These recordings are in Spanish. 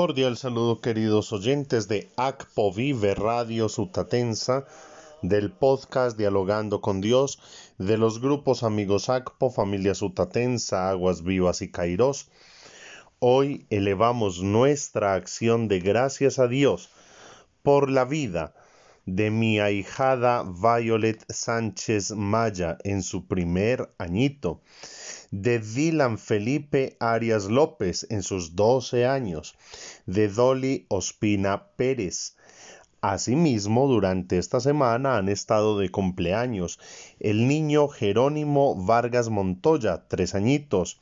cordial saludo queridos oyentes de ACPO Vive Radio Sutatensa, del podcast Dialogando con Dios, de los grupos Amigos ACPO, Familia Sutatensa, Aguas Vivas y Cairós. Hoy elevamos nuestra acción de gracias a Dios por la vida de mi ahijada Violet Sánchez Maya en su primer añito de Dylan Felipe Arias López en sus 12 años, de Dolly Ospina Pérez. Asimismo, durante esta semana han estado de cumpleaños el niño Jerónimo Vargas Montoya, tres añitos,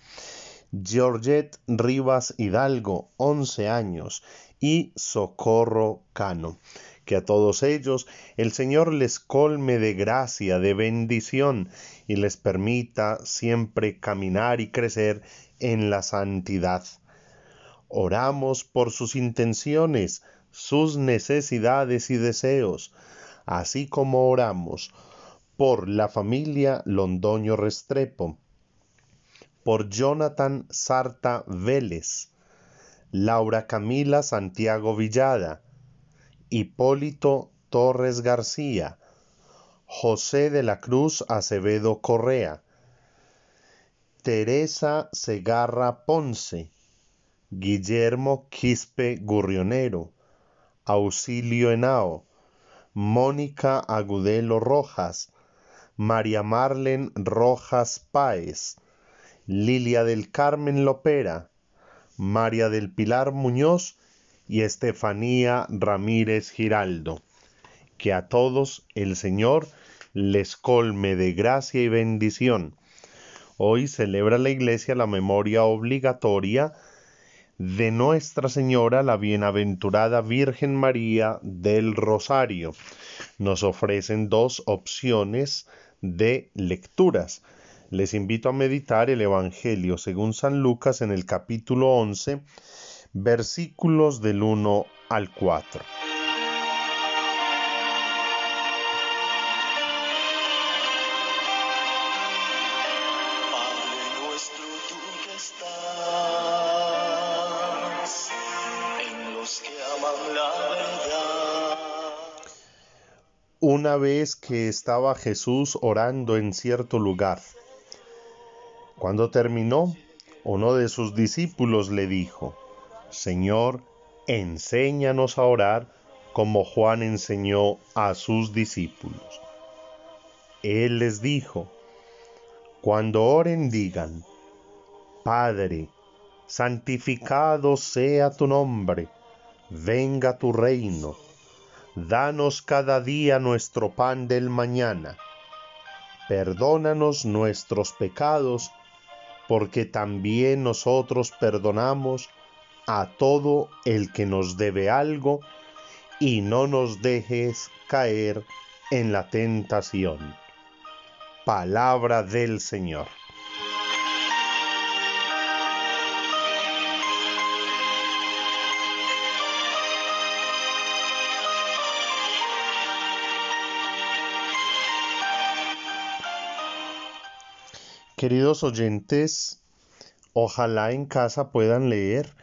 Georgette Rivas Hidalgo, 11 años, y Socorro Cano que a todos ellos el Señor les colme de gracia, de bendición, y les permita siempre caminar y crecer en la santidad. Oramos por sus intenciones, sus necesidades y deseos, así como oramos por la familia Londoño Restrepo, por Jonathan Sarta Vélez, Laura Camila Santiago Villada, Hipólito Torres García, José de la Cruz Acevedo Correa, Teresa Segarra Ponce, Guillermo Quispe Gurrionero, Auxilio Henao, Mónica Agudelo Rojas, María Marlen Rojas Páez, Lilia del Carmen Lopera, María del Pilar Muñoz y Estefanía Ramírez Giraldo. Que a todos el Señor les colme de gracia y bendición. Hoy celebra la Iglesia la memoria obligatoria de Nuestra Señora, la Bienaventurada Virgen María del Rosario. Nos ofrecen dos opciones de lecturas. Les invito a meditar el Evangelio según San Lucas en el capítulo 11 versículos del 1 al 4. Una vez que estaba Jesús orando en cierto lugar, cuando terminó, uno de sus discípulos le dijo, Señor, enséñanos a orar como Juan enseñó a sus discípulos. Él les dijo, cuando oren digan, Padre, santificado sea tu nombre, venga tu reino, danos cada día nuestro pan del mañana, perdónanos nuestros pecados, porque también nosotros perdonamos a todo el que nos debe algo y no nos dejes caer en la tentación. Palabra del Señor. Queridos oyentes, ojalá en casa puedan leer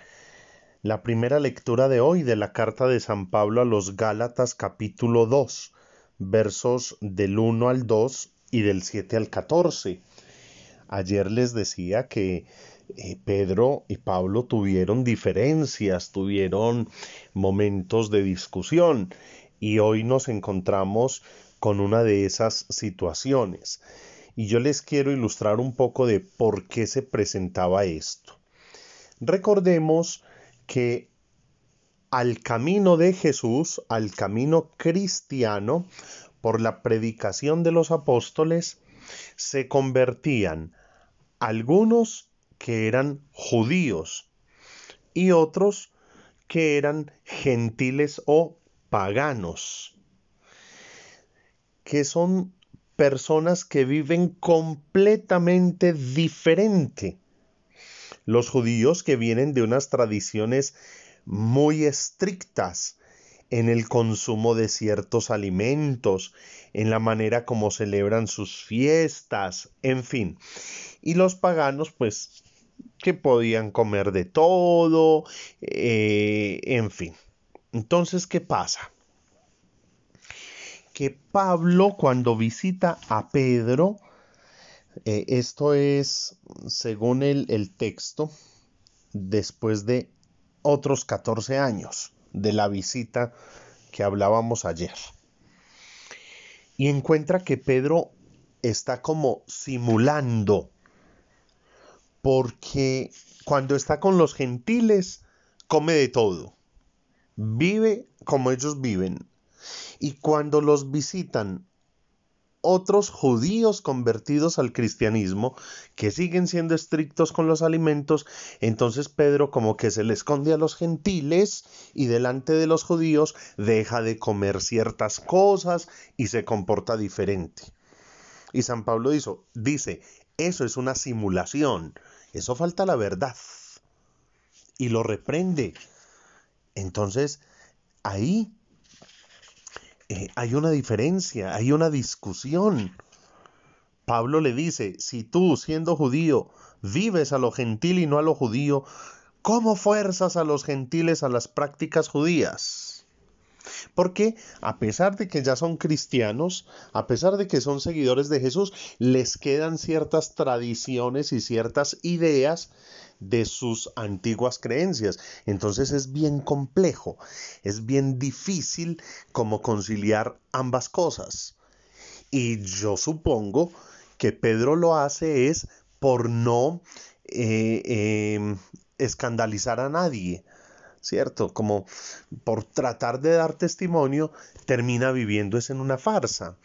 la primera lectura de hoy de la carta de San Pablo a los Gálatas capítulo 2, versos del 1 al 2 y del 7 al 14. Ayer les decía que eh, Pedro y Pablo tuvieron diferencias, tuvieron momentos de discusión y hoy nos encontramos con una de esas situaciones. Y yo les quiero ilustrar un poco de por qué se presentaba esto. Recordemos que al camino de Jesús, al camino cristiano, por la predicación de los apóstoles, se convertían algunos que eran judíos y otros que eran gentiles o paganos, que son personas que viven completamente diferente los judíos que vienen de unas tradiciones muy estrictas en el consumo de ciertos alimentos, en la manera como celebran sus fiestas, en fin. Y los paganos, pues, que podían comer de todo, eh, en fin. Entonces, ¿qué pasa? Que Pablo cuando visita a Pedro, eh, esto es, según el, el texto, después de otros 14 años de la visita que hablábamos ayer. Y encuentra que Pedro está como simulando, porque cuando está con los gentiles, come de todo, vive como ellos viven, y cuando los visitan otros judíos convertidos al cristianismo que siguen siendo estrictos con los alimentos, entonces Pedro como que se le esconde a los gentiles y delante de los judíos deja de comer ciertas cosas y se comporta diferente. Y San Pablo dice, eso es una simulación, eso falta la verdad. Y lo reprende. Entonces, ahí eh, hay una diferencia, hay una discusión. Pablo le dice, si tú siendo judío vives a lo gentil y no a lo judío, ¿cómo fuerzas a los gentiles a las prácticas judías? Porque a pesar de que ya son cristianos, a pesar de que son seguidores de Jesús, les quedan ciertas tradiciones y ciertas ideas de sus antiguas creencias. Entonces es bien complejo, es bien difícil como conciliar ambas cosas. Y yo supongo que Pedro lo hace es por no eh, em, escandalizar a nadie, ¿cierto? Como por tratar de dar testimonio, termina viviendo es en una farsa.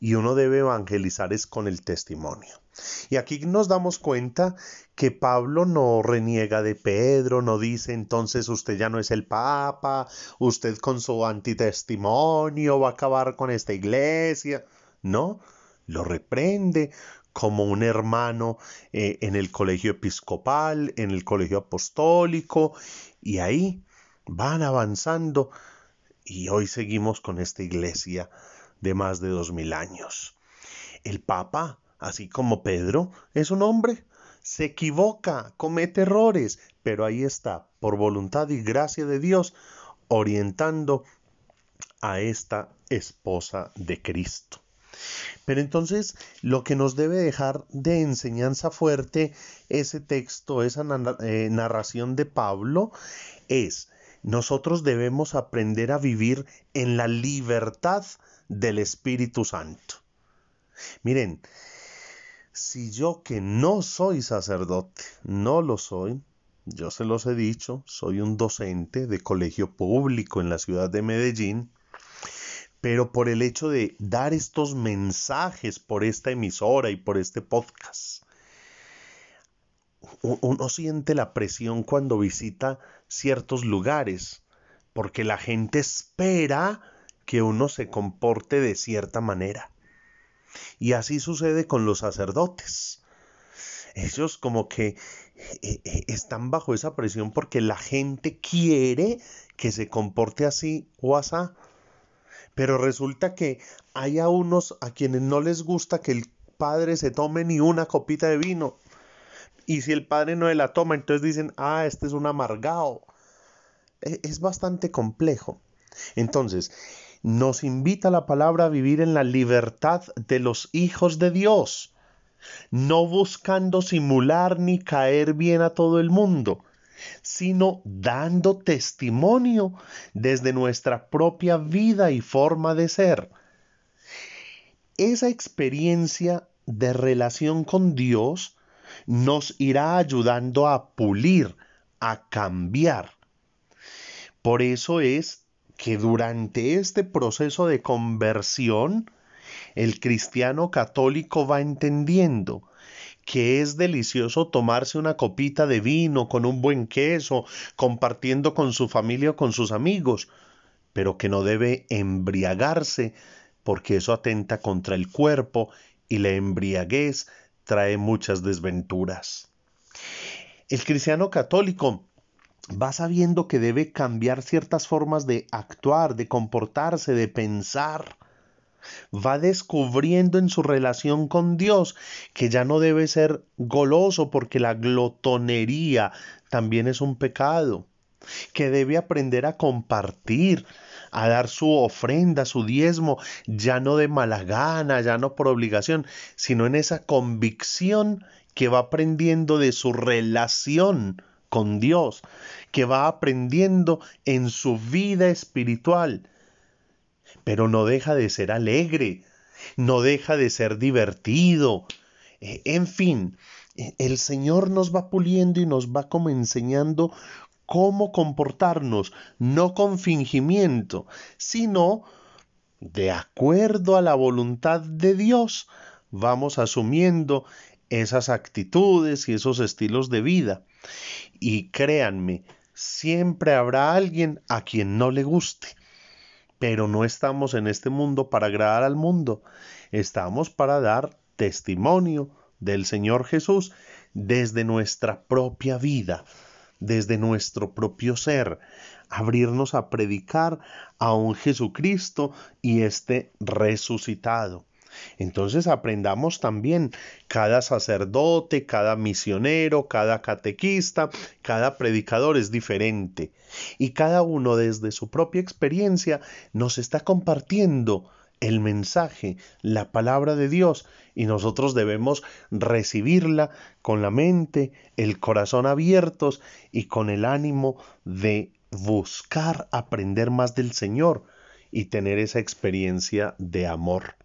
Y uno debe evangelizar es con el testimonio. Y aquí nos damos cuenta que Pablo no reniega de Pedro, no dice entonces usted ya no es el Papa, usted con su antitestimonio va a acabar con esta iglesia. No, lo reprende como un hermano eh, en el colegio episcopal, en el colegio apostólico, y ahí van avanzando y hoy seguimos con esta iglesia de más de dos mil años. El Papa así como Pedro es un hombre. Se equivoca, comete errores, pero ahí está, por voluntad y gracia de Dios, orientando a esta esposa de Cristo. Pero entonces lo que nos debe dejar de enseñanza fuerte ese texto, esa eh, narración de Pablo, es nosotros debemos aprender a vivir en la libertad del Espíritu Santo. Miren, si yo que no soy sacerdote, no lo soy, yo se los he dicho, soy un docente de colegio público en la ciudad de Medellín, pero por el hecho de dar estos mensajes por esta emisora y por este podcast, uno siente la presión cuando visita ciertos lugares, porque la gente espera que uno se comporte de cierta manera. Y así sucede con los sacerdotes. Ellos como que eh, eh, están bajo esa presión porque la gente quiere que se comporte así o asá. Pero resulta que hay a unos a quienes no les gusta que el padre se tome ni una copita de vino. Y si el padre no la toma, entonces dicen, ah, este es un amargado. E, es bastante complejo. Entonces, nos invita la palabra a vivir en la libertad de los hijos de Dios, no buscando simular ni caer bien a todo el mundo, sino dando testimonio desde nuestra propia vida y forma de ser. Esa experiencia de relación con Dios nos irá ayudando a pulir, a cambiar. Por eso es que durante este proceso de conversión el cristiano católico va entendiendo que es delicioso tomarse una copita de vino con un buen queso, compartiendo con su familia o con sus amigos, pero que no debe embriagarse porque eso atenta contra el cuerpo y la embriaguez trae muchas desventuras. El cristiano católico va sabiendo que debe cambiar ciertas formas de actuar, de comportarse, de pensar, va descubriendo en su relación con Dios que ya no debe ser goloso porque la glotonería también es un pecado, que debe aprender a compartir, a dar su ofrenda, su diezmo, ya no de mala gana, ya no por obligación, sino en esa convicción que va aprendiendo de su relación con Dios, que va aprendiendo en su vida espiritual pero no deja de ser alegre, no deja de ser divertido. Eh, en fin, eh, el Señor nos va puliendo y nos va como enseñando cómo comportarnos, no con fingimiento, sino de acuerdo a la voluntad de Dios, vamos asumiendo esas actitudes y esos estilos de vida. Y créanme, siempre habrá alguien a quien no le guste pero no estamos en este mundo para agradar al mundo, estamos para dar testimonio del Señor Jesús desde nuestra propia vida, desde nuestro propio ser, abrirnos a predicar a un Jesucristo y este resucitado. Entonces aprendamos también cada sacerdote, cada misionero, cada catequista, cada predicador es diferente y cada uno desde su propia experiencia nos está compartiendo el mensaje, la palabra de Dios, y nosotros debemos recibirla con la mente, el corazón abiertos y con el ánimo de buscar aprender más del Señor y tener esa experiencia de amor.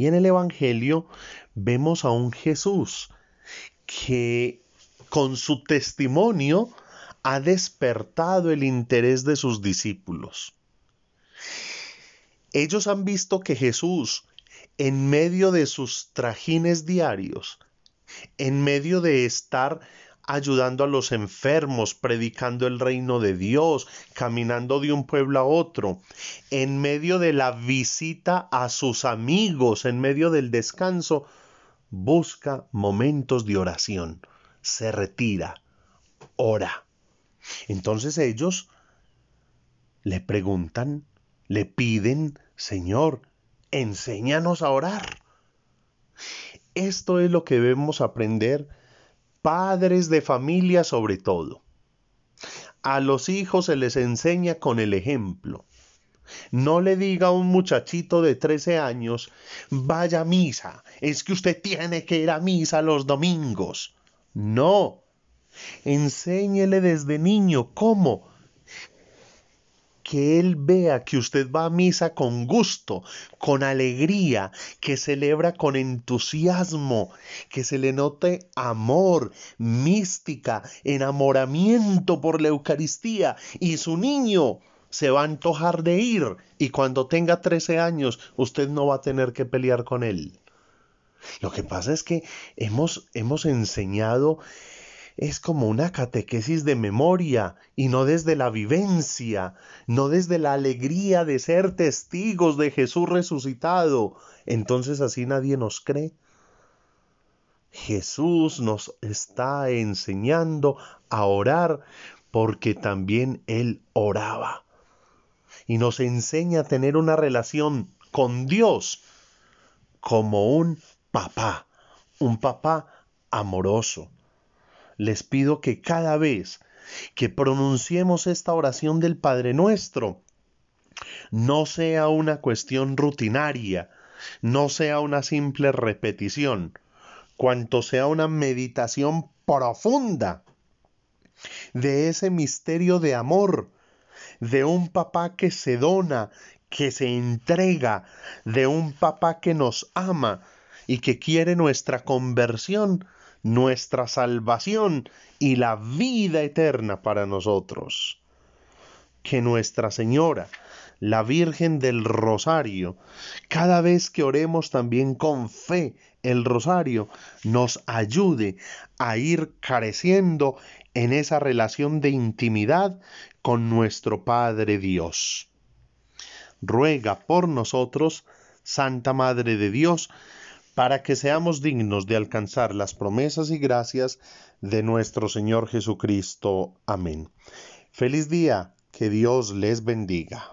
Y en el Evangelio vemos a un Jesús que con su testimonio ha despertado el interés de sus discípulos. Ellos han visto que Jesús, en medio de sus trajines diarios, en medio de estar ayudando a los enfermos, predicando el reino de Dios, caminando de un pueblo a otro, en medio de la visita a sus amigos, en medio del descanso, busca momentos de oración, se retira, ora. Entonces ellos le preguntan, le piden, Señor, enséñanos a orar. Esto es lo que debemos aprender padres de familia sobre todo. A los hijos se les enseña con el ejemplo. No le diga a un muchachito de 13 años, vaya a misa, es que usted tiene que ir a misa los domingos. No, enséñele desde niño cómo que Él vea que usted va a misa con gusto, con alegría, que celebra con entusiasmo, que se le note amor, mística, enamoramiento por la Eucaristía y su niño se va a antojar de ir y cuando tenga 13 años usted no va a tener que pelear con él. Lo que pasa es que hemos, hemos enseñado es como una catequesis de memoria y no desde la vivencia, no desde la alegría de ser testigos de Jesús resucitado. Entonces así nadie nos cree. Jesús nos está enseñando a orar porque también Él oraba. Y nos enseña a tener una relación con Dios como un papá, un papá amoroso les pido que cada vez que pronunciemos esta oración del Padre nuestro, no sea una cuestión rutinaria, no sea una simple repetición, cuanto sea una meditación profunda de ese misterio de amor, de un papá que se dona, que se entrega, de un papá que nos ama y que quiere nuestra conversión nuestra salvación y la vida eterna para nosotros. Que Nuestra Señora, la Virgen del Rosario, cada vez que oremos también con fe el Rosario, nos ayude a ir careciendo en esa relación de intimidad con nuestro Padre Dios. Ruega por nosotros, Santa Madre de Dios, para que seamos dignos de alcanzar las promesas y gracias de nuestro Señor Jesucristo. Amén. Feliz día, que Dios les bendiga.